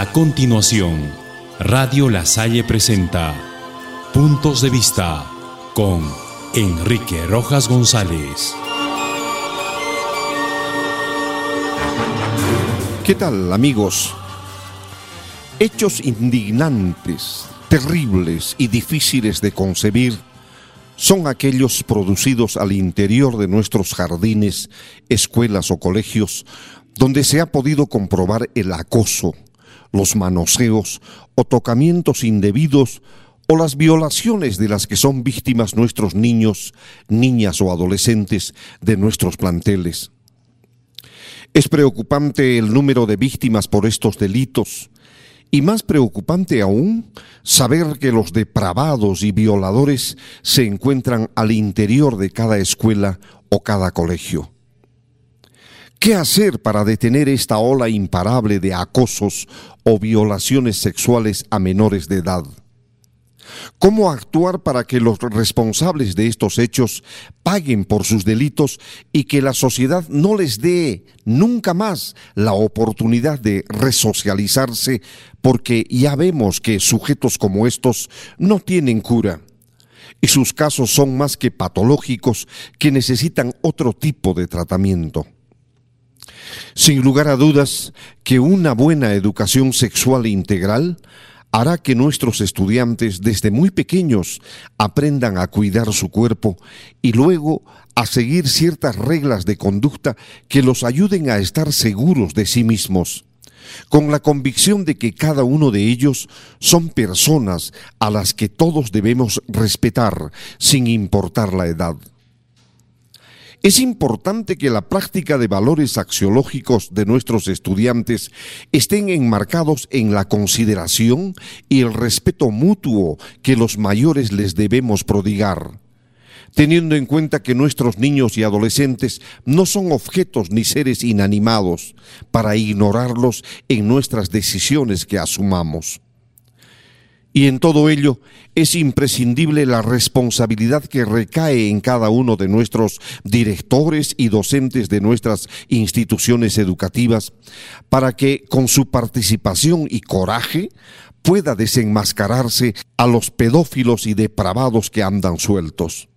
A continuación, Radio La Salle presenta Puntos de Vista con Enrique Rojas González. ¿Qué tal amigos? Hechos indignantes, terribles y difíciles de concebir son aquellos producidos al interior de nuestros jardines, escuelas o colegios, donde se ha podido comprobar el acoso, los manoseos o tocamientos indebidos o las violaciones de las que son víctimas nuestros niños, niñas o adolescentes de nuestros planteles. Es preocupante el número de víctimas por estos delitos y más preocupante aún, saber que los depravados y violadores se encuentran al interior de cada escuela o cada colegio. ¿Qué hacer para detener esta ola imparable de acosos o violaciones sexuales a menores de edad? ¿Cómo actuar para que los responsables de estos hechos paguen por sus delitos y que la sociedad no les dé nunca más la oportunidad de resocializarse porque ya vemos que sujetos como estos no tienen cura? y sus casos son más que patológicos que necesitan otro tipo de tratamiento. Sin lugar a dudas que una buena educación sexual integral hará que nuestros estudiantes desde muy pequeños aprendan a cuidar su cuerpo y luego a seguir ciertas reglas de conducta que los ayuden a estar seguros de sí mismos, con la convicción de que cada uno de ellos son personas a las que todos debemos respetar sin importar la edad. Es importante que la práctica de valores axiológicos de nuestros estudiantes estén enmarcados en la consideración y el respeto mutuo que los mayores les debemos prodigar teniendo en cuenta que nuestros niños y adolescentes no son objetos ni seres inanimados para ignorarlos en nuestras decisiones que asumamos. Y en todo ello es imprescindible la responsabilidad que recae en cada uno de nuestros directores y docentes de nuestras instituciones educativas para que con su participación y coraje pueda desenmascararse a los pedófilos y depravados que andan sueltos.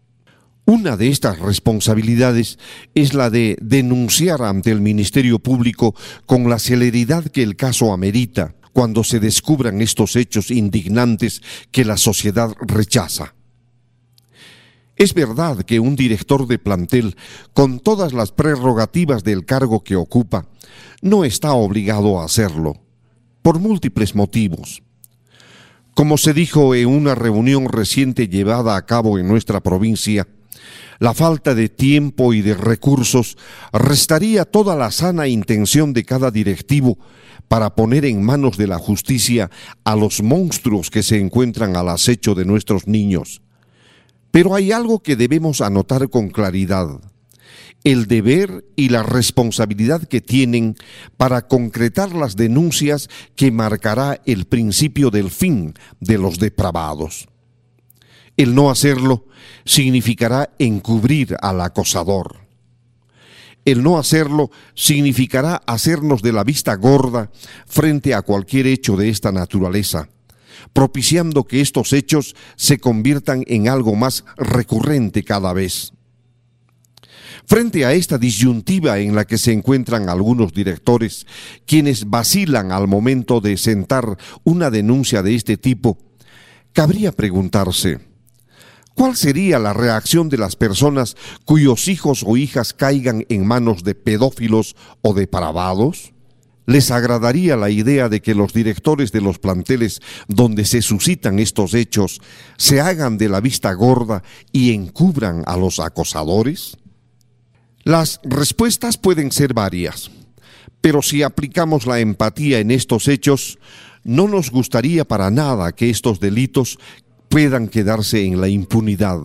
Una de estas responsabilidades es la de denunciar ante el Ministerio Público con la celeridad que el caso amerita cuando se descubran estos hechos indignantes que la sociedad rechaza. Es verdad que un director de plantel, con todas las prerrogativas del cargo que ocupa, no está obligado a hacerlo, por múltiples motivos. Como se dijo en una reunión reciente llevada a cabo en nuestra provincia, la falta de tiempo y de recursos restaría toda la sana intención de cada directivo para poner en manos de la justicia a los monstruos que se encuentran al acecho de nuestros niños. Pero hay algo que debemos anotar con claridad, el deber y la responsabilidad que tienen para concretar las denuncias que marcará el principio del fin de los depravados. El no hacerlo significará encubrir al acosador. El no hacerlo significará hacernos de la vista gorda frente a cualquier hecho de esta naturaleza, propiciando que estos hechos se conviertan en algo más recurrente cada vez. Frente a esta disyuntiva en la que se encuentran algunos directores, quienes vacilan al momento de sentar una denuncia de este tipo, cabría preguntarse, ¿Cuál sería la reacción de las personas cuyos hijos o hijas caigan en manos de pedófilos o depravados? ¿Les agradaría la idea de que los directores de los planteles donde se suscitan estos hechos se hagan de la vista gorda y encubran a los acosadores? Las respuestas pueden ser varias, pero si aplicamos la empatía en estos hechos, no nos gustaría para nada que estos delitos puedan quedarse en la impunidad.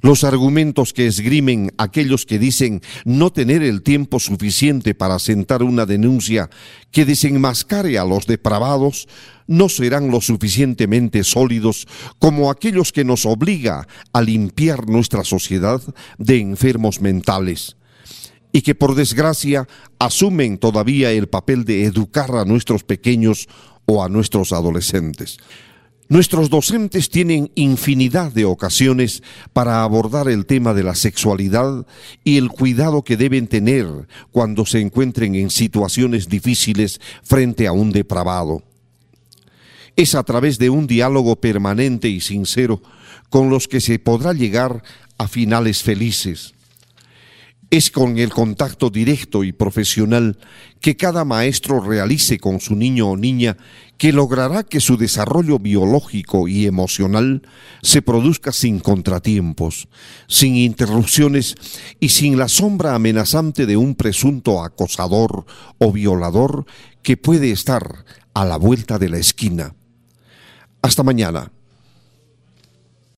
Los argumentos que esgrimen aquellos que dicen no tener el tiempo suficiente para sentar una denuncia que desenmascare a los depravados no serán lo suficientemente sólidos como aquellos que nos obliga a limpiar nuestra sociedad de enfermos mentales y que por desgracia asumen todavía el papel de educar a nuestros pequeños o a nuestros adolescentes. Nuestros docentes tienen infinidad de ocasiones para abordar el tema de la sexualidad y el cuidado que deben tener cuando se encuentren en situaciones difíciles frente a un depravado. Es a través de un diálogo permanente y sincero con los que se podrá llegar a finales felices. Es con el contacto directo y profesional que cada maestro realice con su niño o niña que logrará que su desarrollo biológico y emocional se produzca sin contratiempos, sin interrupciones y sin la sombra amenazante de un presunto acosador o violador que puede estar a la vuelta de la esquina. Hasta mañana.